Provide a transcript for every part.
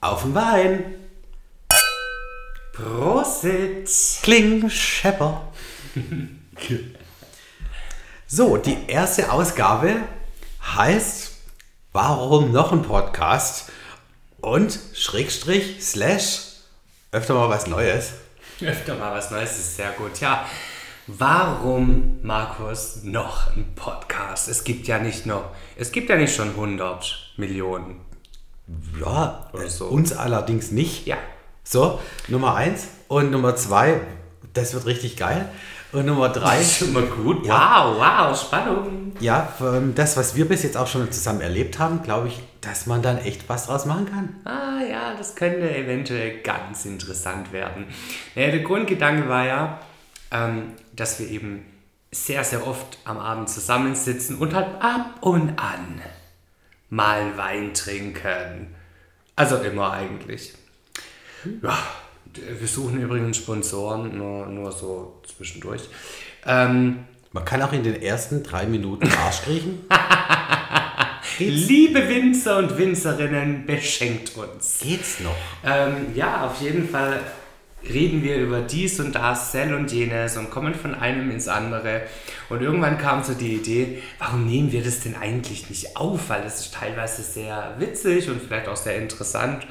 Auf den Wein. Prosit! Kling, Schepper. so, die erste Ausgabe heißt Warum noch ein Podcast? Und Schrägstrich, Slash, öfter mal was Neues. Öfter mal was Neues ist sehr gut. Ja, warum, Markus, noch ein Podcast? Es gibt ja nicht noch, es gibt ja nicht schon 100 Millionen. Ja, äh, so. uns allerdings nicht. Ja. So, Nummer eins. Und Nummer zwei, das wird richtig geil. Und Nummer drei, ist schon mal gut. Ja. Wow, wow, Spannung. ja, das, was wir bis jetzt auch schon zusammen erlebt haben, glaube ich, dass man dann echt was draus machen kann. Ah ja, das könnte eventuell ganz interessant werden. Naja, der Grundgedanke war ja, ähm, dass wir eben sehr, sehr oft am Abend zusammensitzen und halt ab und an mal Wein trinken. Also immer eigentlich. Ja, wir suchen übrigens Sponsoren, nur, nur so zwischendurch. Ähm, Man kann auch in den ersten drei Minuten Arsch kriechen. liebe Winzer und Winzerinnen, beschenkt uns. Geht's noch? Ähm, ja, auf jeden Fall reden wir über dies und das, Cell und jenes und kommen von einem ins andere. Und irgendwann kam so die Idee, warum nehmen wir das denn eigentlich nicht auf? Weil das ist teilweise sehr witzig und vielleicht auch sehr interessant.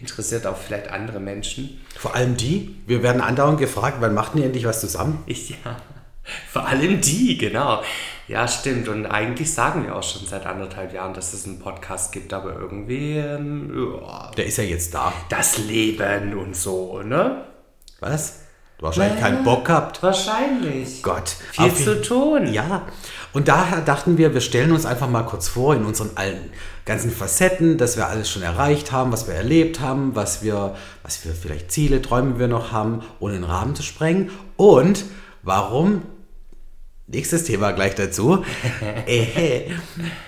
Interessiert auch vielleicht andere Menschen. Vor allem die, wir werden andauernd gefragt, wann macht ihr endlich was zusammen? Ich, ja, vor allem die, genau. Ja, stimmt. Und eigentlich sagen wir auch schon seit anderthalb Jahren, dass es einen Podcast gibt, aber irgendwie, ähm, ja, Der ist ja jetzt da. das Leben und so, ne? Was? Du hast wahrscheinlich keinen Bock gehabt. Wahrscheinlich. Gott. Viel Auf zu tun. Ja, und daher dachten wir, wir stellen uns einfach mal kurz vor in unseren allen ganzen Facetten, dass wir alles schon erreicht haben, was wir erlebt haben, was wir, was wir vielleicht Ziele, Träume wir noch haben, ohne den Rahmen zu sprengen. Und warum? Nächstes Thema gleich dazu. Äh,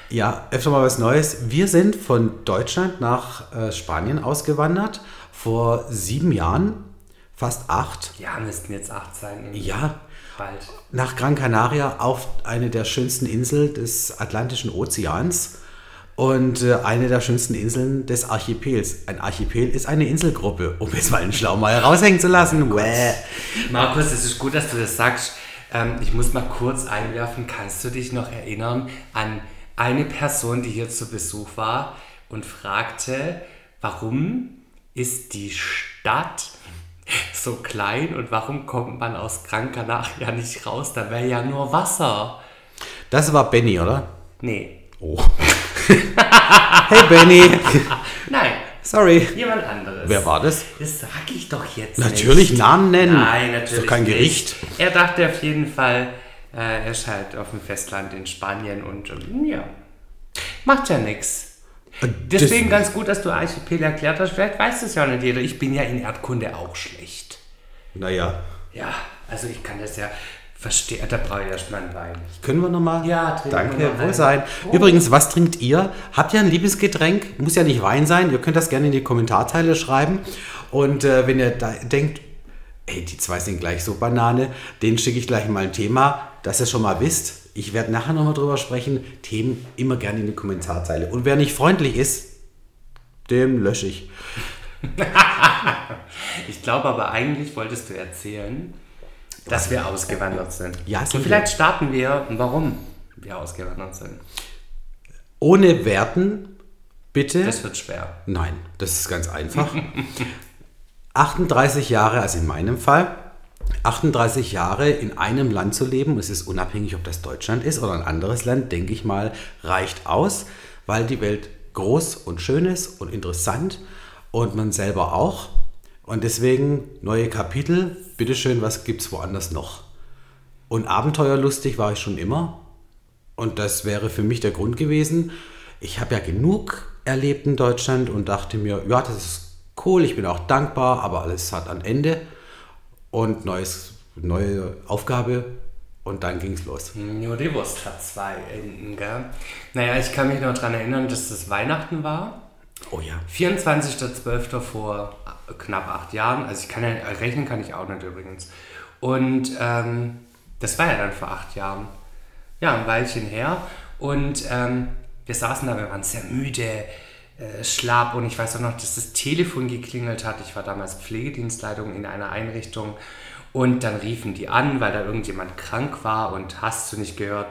ja, öfter mal was Neues. Wir sind von Deutschland nach äh, Spanien ausgewandert vor sieben Jahren, fast acht. Ja, müssten jetzt acht sein. Ja, Bald. nach Gran Canaria auf eine der schönsten Inseln des Atlantischen Ozeans und äh, eine der schönsten Inseln des Archipels. Ein Archipel ist eine Inselgruppe, um jetzt mal einen Schlaumeier raushängen zu lassen. Markus, es ist gut, dass du das sagst. Ähm, ich muss mal kurz einwerfen. Kannst du dich noch erinnern an eine Person, die hier zu Besuch war und fragte, warum ist die Stadt so klein und warum kommt man aus Gran Canaria nicht raus? Da wäre ja nur Wasser. Das war Benny, oder? Nee. Oh. hey Benny. Nein, Sorry. jemand anderes. Wer war das? Das sag ich doch jetzt Natürlich nicht. Namen nennen. Nein, natürlich Ist doch kein nicht. Gericht. Er dachte auf jeden Fall, äh, er ist halt auf dem Festland in Spanien und ähm, ja, macht ja nichts. Deswegen ganz gut, dass du Archipel erklärt hast. Vielleicht weiß es ja nicht jeder. Ich bin ja in Erdkunde auch schlecht. Naja, Ja, also ich kann das ja verstehen. Da brauche ich erstmal einen Wein. können wir nochmal? Ja, trinken wir Danke, einen. Wohlsein. Oh. Übrigens, was trinkt ihr? Habt ihr ein Lieblingsgetränk? Muss ja nicht Wein sein. Ihr könnt das gerne in die Kommentarteile schreiben. Und äh, wenn ihr da denkt, ey, die zwei sind gleich so Banane, den schicke ich gleich mal ein Thema, dass ihr schon mal wisst. Ich werde nachher nochmal drüber sprechen. Themen immer gerne in die Kommentarzeile. Und wer nicht freundlich ist, dem lösche ich. Ich glaube aber eigentlich wolltest du erzählen, dass wir ausgewandert sind. Ja, sind Und vielleicht starten wir, warum wir ausgewandert sind. Ohne Werten, bitte. Das wird schwer. Nein, das ist ganz einfach. 38 Jahre, also in meinem Fall, 38 Jahre in einem Land zu leben, es ist unabhängig, ob das Deutschland ist oder ein anderes Land, denke ich mal, reicht aus, weil die Welt groß und schön ist und interessant und man selber auch. Und deswegen neue Kapitel, bitteschön, was gibt's woanders noch? Und abenteuerlustig war ich schon immer. Und das wäre für mich der Grund gewesen. Ich habe ja genug erlebt in Deutschland und dachte mir, ja, das ist cool, ich bin auch dankbar, aber alles hat ein Ende. Und neues, neue Aufgabe. Und dann ging es los. Nur die Wurst hat zwei Enden, gell? Naja, ich kann mich noch daran erinnern, dass das Weihnachten war. Oh ja. 24.12. vor knapp acht Jahren. Also ich kann ja, rechnen kann ich auch nicht übrigens. Und ähm, das war ja dann vor acht Jahren. Ja, ein Weilchen her. Und ähm, wir saßen da, wir waren sehr müde. Äh, schlapp und ich weiß auch noch, dass das Telefon geklingelt hat. Ich war damals Pflegedienstleitung in einer Einrichtung und dann riefen die an, weil da irgendjemand krank war und hast du nicht gehört.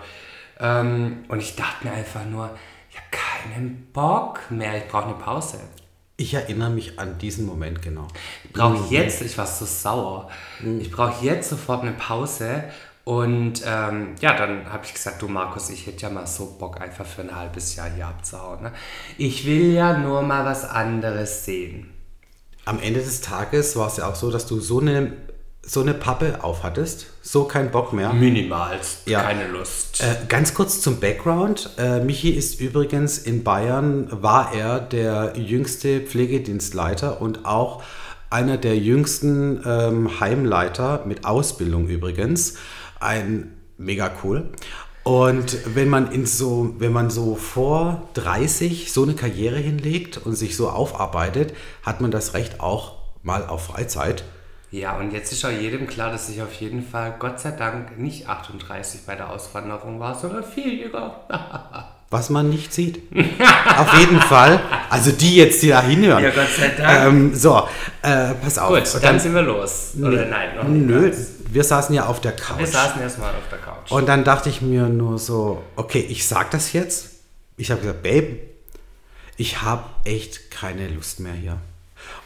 Ähm, und ich dachte mir einfach nur, ich habe keinen Bock mehr, ich brauche eine Pause. Ich erinnere mich an diesen Moment genau. Ich brauche jetzt, ich war so sauer, ich brauche jetzt sofort eine Pause. Und ähm, ja, dann habe ich gesagt, du Markus, ich hätte ja mal so Bock, einfach für ein halbes Jahr hier abzuhauen. Ne? Ich will ja nur mal was anderes sehen. Am Ende des Tages war es ja auch so, dass du so eine, so eine Pappe aufhattest, so kein Bock mehr. Minimalst, Ja. keine Lust. Äh, ganz kurz zum Background. Äh, Michi ist übrigens in Bayern, war er der jüngste Pflegedienstleiter und auch einer der jüngsten ähm, Heimleiter mit Ausbildung übrigens. Ein mega cool. Und wenn man in so, wenn man so vor 30 so eine Karriere hinlegt und sich so aufarbeitet, hat man das Recht auch mal auf Freizeit. Ja, und jetzt ist auch jedem klar, dass ich auf jeden Fall, Gott sei Dank, nicht 38 bei der Auswanderung war, sondern viel jünger. Was man nicht sieht. Auf jeden Fall. Also die jetzt, die da hinhören. Ja, Gott sei Dank. Ähm, so, äh, pass auf. Gut, dann, dann, sind wir los. Oder nein, noch nicht. nö, ganz. Wir saßen ja auf der Wir Couch. saßen erstmal auf der Couch. Und dann dachte ich mir nur so, okay, ich sag das jetzt. Ich habe gesagt, Babe, ich habe echt keine Lust mehr hier.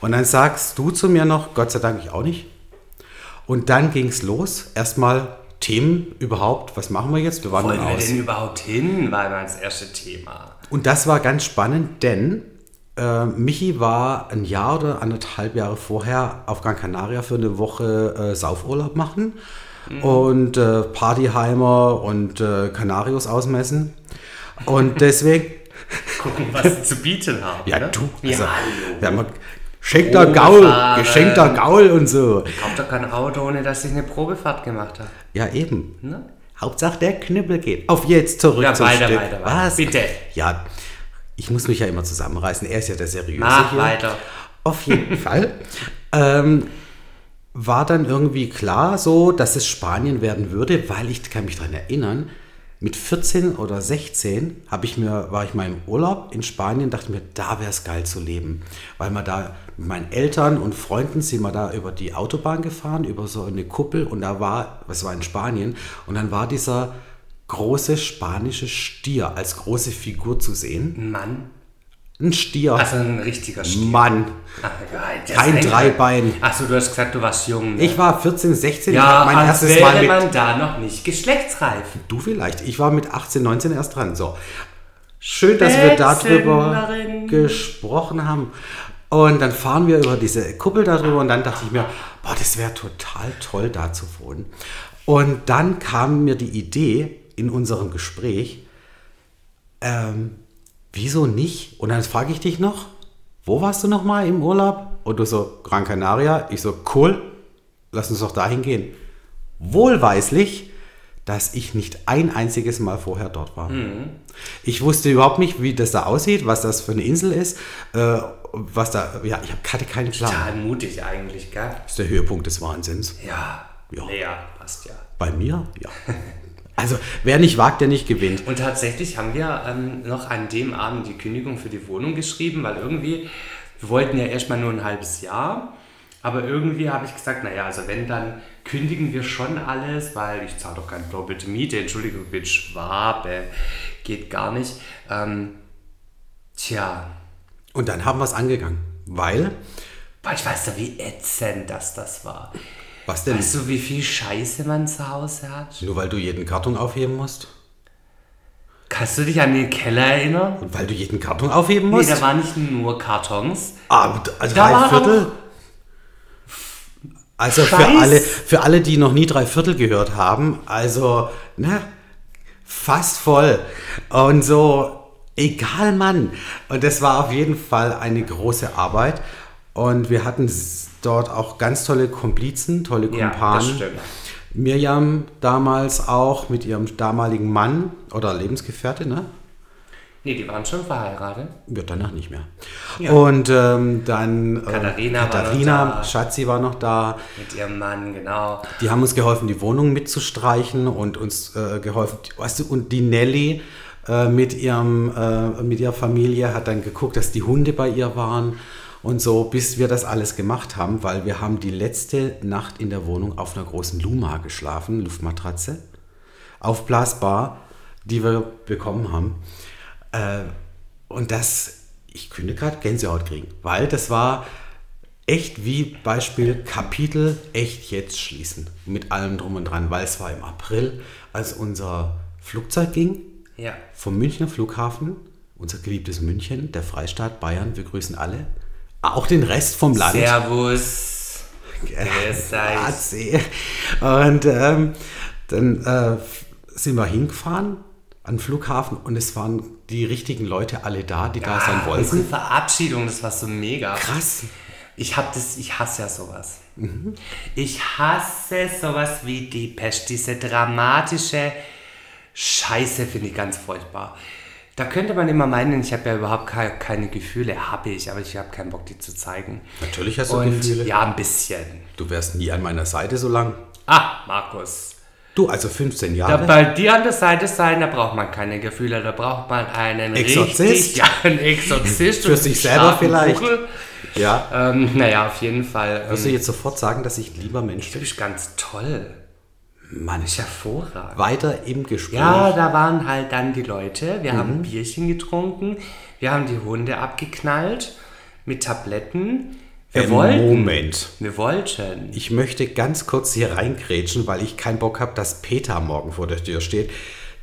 Und dann sagst du zu mir noch, Gott sei Dank ich auch nicht. Und dann ging es los. Erstmal Themen überhaupt, was machen wir jetzt? Wir waren Wollen wir aus. denn überhaupt hin, war das erste Thema. Und das war ganz spannend, denn äh, Michi war ein Jahr oder anderthalb Jahre vorher auf Gran Canaria für eine Woche äh, Saufurlaub machen und äh, Partyheimer und äh, Kanarios ausmessen. Und deswegen, Gucken, was sie zu bieten haben. ja ne? du, Ja, also, hallo. wir haben geschenkter Gaul, geschenkter Gaul und so. Kauft doch kein Auto, ohne dass ich eine Probefahrt gemacht habe. Ja, eben. Ne? Hauptsache der Knüppel geht. Auf jetzt zurück Ja, zum weiter, Stück. weiter, weiter. Was? Bitte. Ja, ich muss mich ja immer zusammenreißen. Er ist ja der Seriöse Mach hier. weiter. Auf jeden Fall. Ähm, war dann irgendwie klar so, dass es Spanien werden würde, weil ich kann mich daran erinnern, mit 14 oder 16 habe ich mir, war ich mal im Urlaub in Spanien, dachte mir, da wäre es geil zu leben. Weil man da mit meinen Eltern und Freunden sind wir da über die Autobahn gefahren, über so eine Kuppel und da war, was war in Spanien, und dann war dieser große spanische Stier als große Figur zu sehen. Ein Mann. Ein Stier. Also ein richtiger Stier. Mann. Ach, ja, der Kein Dreibein. Achso, du hast gesagt, du warst jung. Ne? Ich war 14, 16, ich ja, mein als erstes wäre Mal mit. man da noch nicht geschlechtsreif. Du vielleicht. Ich war mit 18, 19 erst dran. So. Schön, dass wir darüber gesprochen haben. Und dann fahren wir über diese Kuppel darüber und dann dachte ich mir, boah, das wäre total toll, da zu wohnen. Und dann kam mir die Idee in unserem Gespräch, ähm, wieso nicht? Und dann frage ich dich noch, wo warst du noch mal im Urlaub? Und du so, Gran Canaria. Ich so, cool, lass uns doch dahin gehen. Wohlweislich, dass ich nicht ein einziges Mal vorher dort war. Ich wusste überhaupt nicht, wie das da aussieht, was das für eine Insel ist, äh, was da, ja, ich hatte keinen Plan. Total mutig eigentlich, gell? Das ist der Höhepunkt des Wahnsinns. Ja. Ja. Ja, passt ja. Bei mir, ja. Also, wer nicht wagt, der nicht gewinnt. Und tatsächlich haben wir ähm, noch an dem Abend die Kündigung für die Wohnung geschrieben, weil irgendwie, wir wollten ja erstmal nur ein halbes Jahr, aber irgendwie habe ich gesagt, naja, also wenn, dann kündigen wir schon alles, weil ich zahle doch keine doppelte Miete, Entschuldigung, ich bin Schwabe, geht gar nicht. Ähm, tja, Und dann haben wir es angegangen, weil, boah, ich weiß doch, wie ätzend das das war. Was denn? Weißt du, wie viel Scheiße man zu Hause hat? Nur weil du jeden Karton aufheben musst? Kannst du dich an den Keller erinnern? Und weil du jeden Karton aufheben Nee, musst? da waren nicht nur Kartons. Ah, also Da drei Viertel? Also für alle, für alle, die noch nie drei Viertel gehört haben, also, ne, fast voll. Und so, egal Mann. Und das war auf jeden Fall eine große Arbeit. Und wir hatten dort auch ganz tolle Komplizen, tolle Ja, das Kumpanen. stimmt. Miriam damals auch mit ihrem damaligen Mann oder Lebensgefährte, ne? Nee, die waren schon verheiratet. Wird danach nicht mehr. Ja. Und ähm, dann äh, Katharina war noch Katharina da. Schatzi war noch da. Mit ihrem Mann, genau. Die haben uns geholfen, die Wohnung mitzustreichen und uns äh, geholfen, weißt du, und die Nelly, äh, mit, ihrem, äh, mit ihrer Familie, hat dann geguckt, dass die Hunde bei ihr waren und so, bis wir das alles gemacht haben, weil wir haben die letzte Nacht in der Wohnung auf einer großen Luma geschlafen, Luftmatratze, aufblasbar, die wir bekommen haben. Äh, und das, ich könnte gerade Gänsehaut kriegen, weil das war echt wie Beispiel Kapitel echt jetzt schließen mit allem drum und dran, weil es war im April, als unser Flugzeug ging Ja. vom Münchner Flughafen, unser geliebtes München, der Freistaat Bayern, wir grüßen alle, auch den Rest vom Land. Servus. AC. Und ähm, dann äh, sind wir hingefahren an den Flughafen und es waren die richtigen Leute alle da, die da sein Ah, unsere wollten. Verabschiedung, das war so mega. Krass. Ich hab das, ich hasse ja sowas. Mhm. Ich hasse sowas wie die Pest, diese dramatische Scheiße finde ich ganz furchtbar. Da könnte man immer meinen, ich habe ja überhaupt keine, Gefühle, habe ich, aber ich habe keinen Bock, die zu zeigen. Natürlich hast du Und Gefühle. ja, ein bisschen. Du wärst nie an meiner Seite so lang. Ah, Markus. Du, also 15 Da Jahre. bei dir an der Seite sein, da braucht man keine Gefühle, da braucht man einen Exorzist? richtig, ja, einen Exorzist Für sich selber vielleicht. Buckel. Ja. Ähm, naja, auf jeden Fall. Wirst du Ähm, jetzt sofort sagen, dass ich lieber Mensch du bin? bist ganz toll. Mann, ich Hervorragend. weiter im Gespräch. Ja, da waren halt dann die Leute. Wir Mhm. haben Bierchen getrunken. Wir haben die Hunde abgeknallt mit Tabletten. Wir Ähm, wollten. Moment. Wir wollten. Ich möchte ganz kurz hier reingrätschen, weil ich keinen Bock habe, dass Peter morgen vor der Tür steht.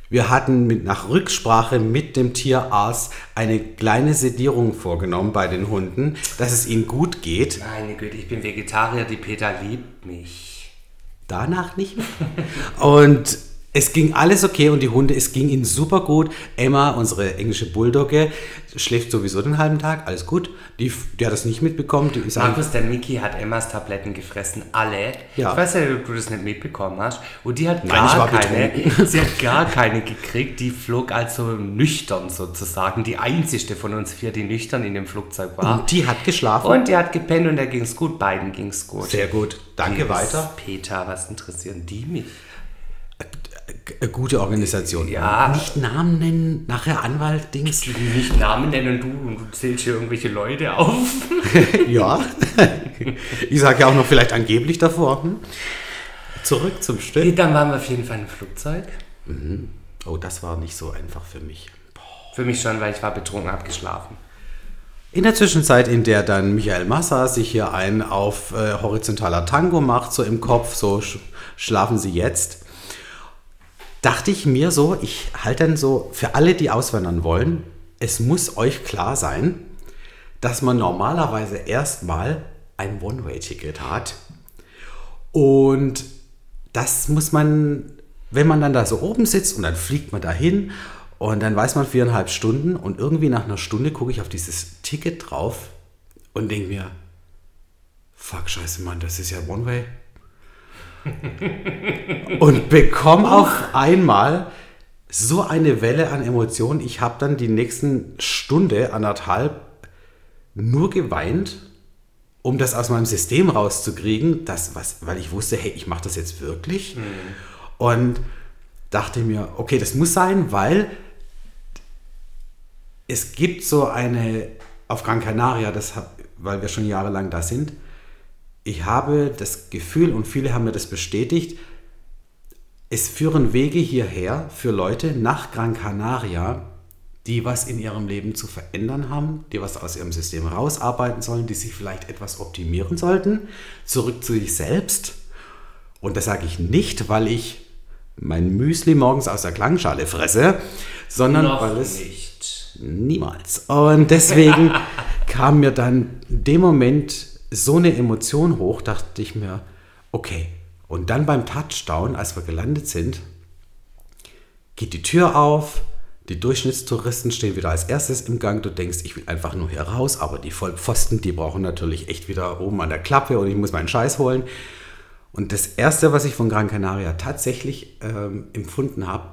Wir hatten mit, nach Rücksprache mit dem Tierarzt eine kleine Sedierung vorgenommen bei den Hunden, dass es ihnen gut geht. Meine Güte, ich bin Vegetarier, die Peter liebt mich. Danach nicht mehr. Und es ging alles okay und die Hunde, es ging ihnen super gut. Emma, unsere englische Bulldogge, schläft sowieso den halben Tag, alles gut. Die, die hat das nicht mitbekommen. Markus, der Mickey hat Emmas Tabletten gefressen, alle. Ja. Ich weiß ja, ob du das nicht mitbekommen hast. Und die hat Nein, gar keine, betrunken. sie hat gar keine gekriegt. Die flog also nüchtern sozusagen. Die einzigste von uns vier, die nüchtern in dem Flugzeug war. und die hat geschlafen. Und die hat gepennt und der ging's gut. Beiden ging's gut. Sehr gut. Danke Liebes weiter. Peter, was interessieren die mich? G- Gute Organisation. Ja. Nicht Namen nennen, nachher Anwalt, Dings. Nicht Namen nennen und du, und du zählst hier irgendwelche Leute auf. Ja. Ich sage ja auch noch vielleicht angeblich davor. Hm? Zurück zum Stück. Dann waren wir auf jeden Fall im Flugzeug. Oh, das war nicht so einfach für mich. Für mich schon, weil ich war betrunken abgeschlafen. In der Zwischenzeit, in der dann Michael Massa sich hier ein auf äh, horizontaler Tango macht, so im Kopf, so sch schlafen sie jetzt, dachte ich mir so, ich halte dann so, für alle, die auswandern wollen, es muss euch klar sein, dass man normalerweise erstmal ein One-Way-Ticket hat. Und das muss man, wenn man dann da so oben sitzt und dann fliegt man dahin und dann weiß man viereinhalb Stunden und irgendwie nach einer Stunde gucke ich auf dieses Ticket drauf und denke mir, fuck, scheiße, Mann, das ist ja One-Way. Und bekomme auf einmal so eine Welle an Emotionen. Ich habe dann die nächsten Stunde, anderthalb, nur geweint, um das aus meinem System rauszukriegen, das, was, weil ich wusste, hey, ich mache das jetzt wirklich. Und dachte mir, okay, das muss sein, weil es gibt so eine, auf Gran Canaria, das, weil wir schon jahrelang da sind, ich habe das Gefühl, und viele haben mir das bestätigt, es führen Wege hierher für Leute nach Gran Canaria, die was in ihrem Leben zu verändern haben, die was aus ihrem System rausarbeiten sollen, die sich vielleicht etwas optimieren sollten, zurück zu sich selbst. Und das sage ich nicht, weil ich mein Müsli morgens aus der Klangschale fresse, sondern weil es nicht. Niemals. Und deswegen kam mir dann in dem Moment so eine Emotion hoch, dachte ich mir, okay. Und dann beim Touchdown, als wir gelandet sind, geht die Tür auf, die Durchschnittstouristen stehen wieder als erstes im Gang. Du denkst, ich will einfach nur hier raus, aber die Vollpfosten, die brauchen natürlich echt wieder oben an der Klappe und ich muss meinen Scheiß holen. Und das Erste, was ich von Gran Canaria tatsächlich ähm, empfunden habe,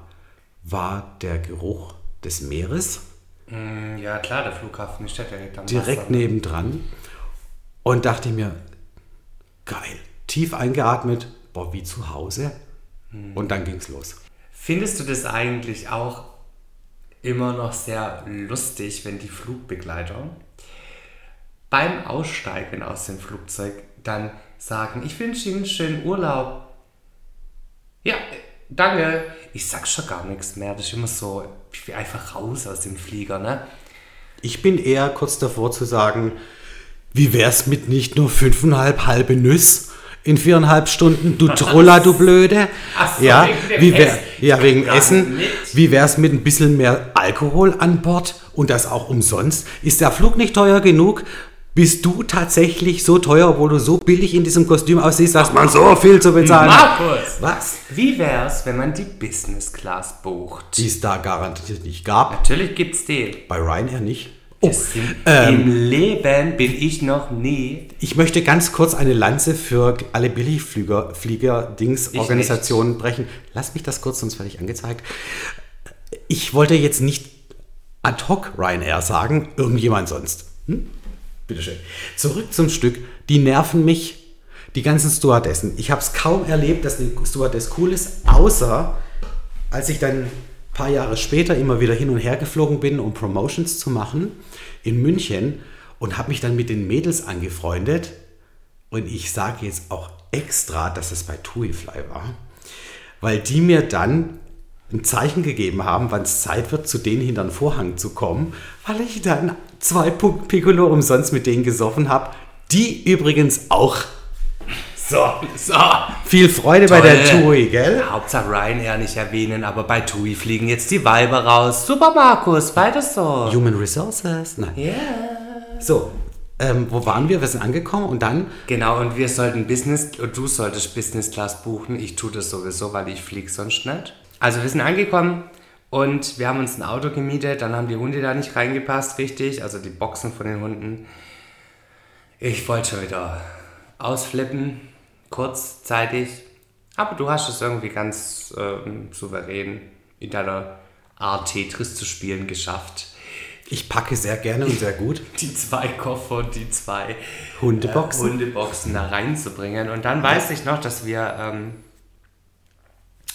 war der Geruch des Meeres Hm, Ja, klar, der Flughafen ist ja direkt am direkt Wasser. nebendran und dachte mir, geil, tief eingeatmet, boah, wie zu Hause. Und dann ging's los. Findest du das eigentlich auch immer noch sehr lustig, wenn die Flugbegleiter beim Aussteigen aus dem Flugzeug dann sagen, ich wünsche Ihnen einen schönen Urlaub. Ja, danke. Ich sag schon gar nichts mehr. Das ist immer so, ich will einfach raus aus dem Flieger, ne? Ich bin eher kurz davor zu sagen, wie wär's mit nicht nur fünfeinhalb halbe Nüss in viereinhalb Stunden? Du Troller, du Blöde. Ach so, ja, wegen wie wär, Essen. ja, wegen Essen. Wie wär's mit ein bisschen mehr Alkohol an Bord und das auch umsonst? Ist der Flug nicht teuer genug? Bist du tatsächlich so teuer, obwohl du so billig in diesem Kostüm aussiehst, dass man so viel zu bezahlen hat? Markus! Was? Wie wär's, wenn man die Business Class bucht? Die es da garantiert nicht gab. Natürlich gibt's die. Bei Ryanair nicht. Oh, ähm, Im Leben bin ich noch nie. Ich möchte ganz kurz eine Lanze für alle Billigflieger, Flieger, Dings, Ich Organisationen brechen. Lass mich das kurz, sonst werde ich angezeigt. Ich wollte jetzt nicht ad hoc Ryanair sagen, irgendjemand sonst. Hm? Bitteschön. Zurück zum Stück. Die nerven mich, die ganzen Stewardessen. Ich habe es kaum erlebt, dass eine Stewardess cool ist, außer als ich dann ein paar Jahre später immer wieder hin und her geflogen bin, um Promotions zu machen in München und habe mich dann mit den Mädels angefreundet. Und ich sage jetzt auch extra, dass es bei TuiFly war, weil die mir dann ein Zeichen gegeben haben, wann es Zeit wird, zu denen hinter den Vorhang zu kommen, weil ich dann zwei Piccolo umsonst mit denen gesoffen habe, die übrigens auch. So, So. viel Freude bei der Toll. TUI, gell? Hauptsache Ryanair nicht erwähnen, aber bei TUI fliegen jetzt die Weiber raus. Super, Markus, weiter so. Human Resources. Nein. Ja. So, ähm, wo waren wir? Wir sind angekommen und dann, Genau, und wir sollten Business, du solltest Business Class buchen. Ich tue das sowieso, weil ich fliege sonst nicht. Also wir sind angekommen und wir haben uns ein Auto gemietet. Dann haben die Hunde da nicht reingepasst, richtig. Also die Boxen von den Hunden. Ich wollte schon wieder ausflippen, kurzzeitig. Aber du hast es irgendwie ganz ähm, souverän in deiner Art Tetris zu spielen geschafft. ich packe sehr gerne und sehr gut Die zwei Koffer und die zwei Hundeboxen. äh, Hundeboxen da reinzubringen. Und dann weiß ich noch, dass wir ähm,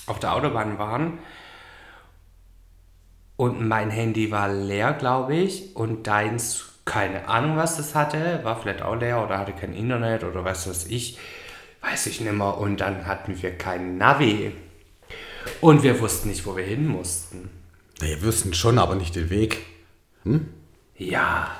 auf der Autobahn waren und mein Handy war leer, glaube ich, und deins, keine Ahnung, was das hatte, war vielleicht auch leer oder hatte kein Internet oder was weiß ich, weiß ich nicht mehr. Und dann hatten wir kein Navi. Und wir wussten nicht, wo wir hin mussten. Naja, wir wüssten schon, aber nicht den Weg. Ja.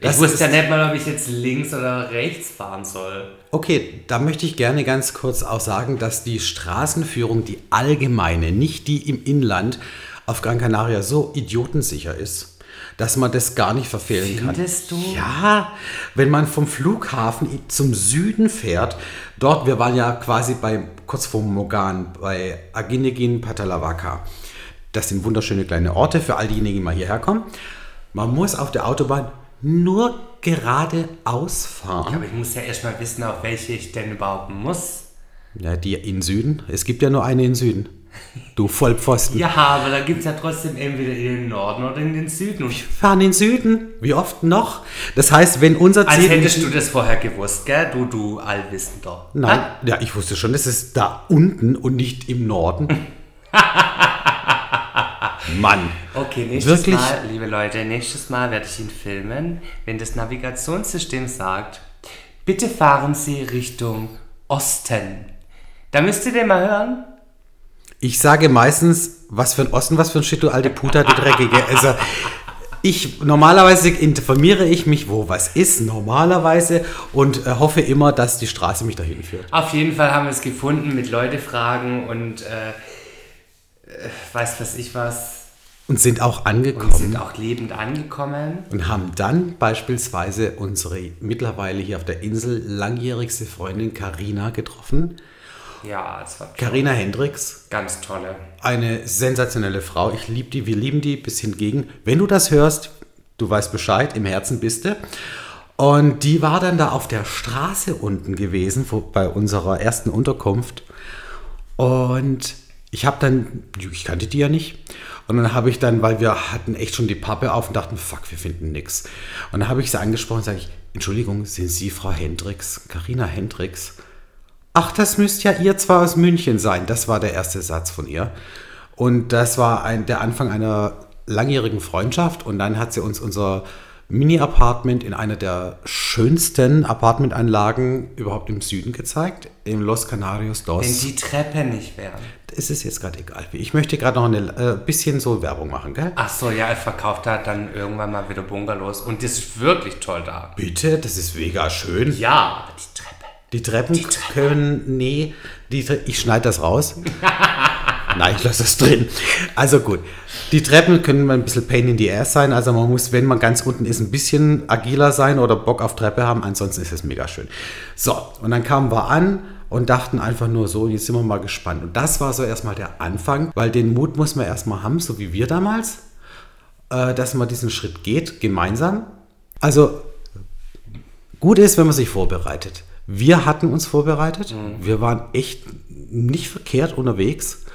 Das ich wusste ja nicht mal, ob ich jetzt links oder rechts fahren soll. Okay, da möchte ich gerne ganz kurz auch sagen, dass die Straßenführung, die allgemeine, nicht die im Inland, auf Gran Canaria so idiotensicher ist, dass man das gar nicht verfehlen kann. Findest du? Ja, wenn man vom Flughafen zum Süden fährt, dort, wir waren ja quasi bei, kurz vor Mogan, bei Aginegin Patalawaka. Das sind wunderschöne kleine Orte für all diejenigen, die mal hierher kommen. Man muss auf der Autobahn nur geradeaus fahren. Aber ich muss ja erstmal wissen, auf welche ich denn überhaupt muss. Ja, die in Süden. Es gibt ja nur eine in Süden. Du Vollpfosten. Ja, aber da gibt es ja trotzdem entweder in den Norden oder in den Süden. Und Wir fahren in den Süden. Wie oft noch? Das heißt, wenn unser als Ziel... hättest du das vorher gewusst, gell? Du, du Allwissender. Nein, Ah, ja, ich wusste schon, das ist da unten und nicht im Norden. Mann. Okay, nächstes Wirklich? Mal, liebe Leute, nächstes Mal werde ich ihn filmen, wenn das Navigationssystem sagt, bitte fahren Sie Richtung Osten. Da müsst ihr den mal hören. Ich sage meistens, was für ein Osten, was für ein Shit, du alte Puta, du Dreckige. Also, ich, normalerweise informiere ich mich, wo was ist, normalerweise, und äh, hoffe immer, dass die Straße mich dahin führt. Auf jeden Fall haben wir es gefunden mit Leute fragen und äh, äh, weiß was ich was Und sind auch und angekommen. sind auch lebend angekommen. Und haben dann beispielsweise unsere mittlerweile hier auf der Insel langjährigste Freundin Karina getroffen. Ja, es war Karina Hendricks, ganz tolle. eine sensationelle Frau. Ich liebe die, wir lieben die bis hingegen. Wenn du das hörst, du weißt Bescheid, im Herzen bist du. Und die war dann da auf der Straße unten gewesen, wo, bei unserer ersten Unterkunft. Und ich habe dann, ich kannte die ja nicht. Und dann habe ich dann, weil wir hatten echt schon die Pappe auf und dachten, fuck, wir finden nichts. Und dann habe ich sie angesprochen und sage ich, Entschuldigung, sind Sie Frau Hendricks, Karina Hendricks? Ach, das müsst ja ihr zwar aus München sein. Das war der erste Satz von ihr. Und das war ein, der Anfang einer langjährigen Freundschaft und dann hat sie uns unser Mini-Apartment in einer der schönsten Apartmentanlagen überhaupt im Süden gezeigt, im Los Canarios Wenn dos. die Treppe nicht wären. Es ist jetzt gerade egal. Ich möchte gerade noch ein äh, bisschen so Werbung machen, gell? Ach so, ja, er verkauft hat dann irgendwann mal wieder Bungalows und das ist wirklich toll da. Bitte, das ist mega schön. Ja, aber die Treppe. Die Treppen können, nee, die, ich schneide das raus. Nein, ich lasse das drin. Also gut, die Treppen können mal ein bisschen Pain in the Ass sein. Also man muss, wenn man ganz unten ist, ein bisschen agiler sein oder Bock auf Treppe haben. Ansonsten ist es mega schön. So, und dann kamen wir an und dachten einfach nur so, jetzt sind wir mal gespannt. Und das war so erstmal der Anfang, weil den Mut muss man erstmal haben, so wie wir damals, äh, dass man diesen Schritt geht, gemeinsam. Also gut ist, wenn man sich vorbereitet. Wir hatten uns vorbereitet. Wir waren echt nicht verkehrt unterwegs.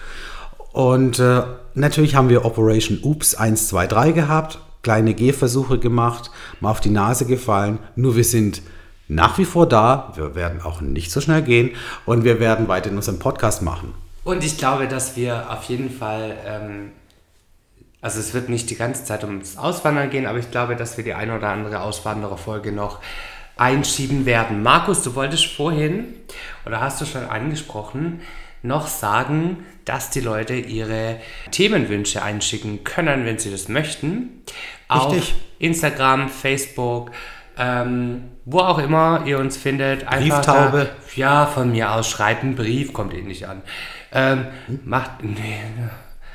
Und äh, natürlich haben wir Operation Oops 1, 2, 3 gehabt, kleine Gehversuche gemacht, mal auf die Nase gefallen. Nur wir sind nach wie vor da. Wir werden auch nicht so schnell gehen und wir werden weiter in unserem Podcast machen. Und ich glaube, dass wir auf jeden Fall, ähm, also es wird nicht die ganze Zeit ums Auswandern gehen, aber ich glaube, dass wir die eine oder andere Auswandererfolge noch einschieben werden. Markus, du wolltest vorhin, oder hast du schon angesprochen, noch sagen, dass die Leute ihre Themenwünsche einschicken können, wenn sie das möchten. Auf Richtig. Instagram, Facebook, ähm, wo auch immer ihr uns findet. Einfach Brieftaube. Da, ja, von mir aus schreibt einen Brief, kommt eh nicht an. Ähm, Macht, nee,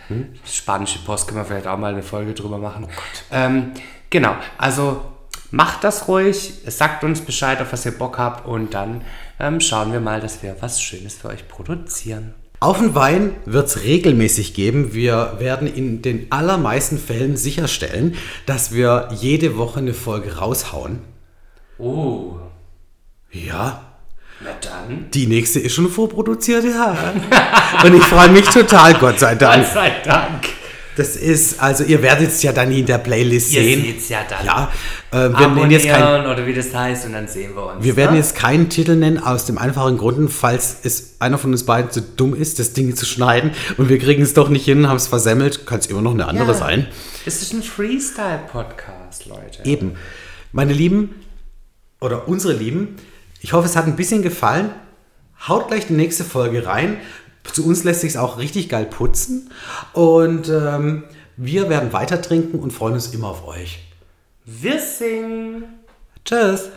ne. spanische Post können wir vielleicht auch mal eine Folge drüber machen. ähm, genau, also macht das ruhig, sagt uns Bescheid, auf was ihr Bock habt und dann ähm, schauen wir mal, dass wir was Schönes für euch produzieren. Auf den Wein wird es regelmäßig geben. Wir werden in den allermeisten Fällen sicherstellen, dass wir jede Woche eine Folge raushauen. Oh, Ja, na dann. die nächste ist schon vorproduziert, ja. Und ich freue mich total, Gott sei Dank. Gott sei Dank. Das ist, also ihr werdet es ja dann in der Playlist Ihr sehen. seht's ja dann. Ja, äh, wir, nennen jetzt kein, Abonnieren oder wie das heißt und dann sehen wir uns. wir werden ne? jetzt keinen Titel nennen, aus dem einfachen Grund, falls es einer von uns beiden zu dumm ist, das Ding zu schneiden und wir kriegen es doch nicht hin, haben es versemmelt, kann es immer noch eine andere Ja. sein. Das ist ein Freestyle-Podcast, Leute. Eben. Meine Lieben, oder unsere Lieben, ich hoffe, es hat ein bisschen gefallen. Haut gleich die nächste Folge rein. Zu uns lässt sich es auch richtig geil putzen. Und ähm, wir werden weiter trinken und freuen uns immer auf euch. Wir singen. Tschüss.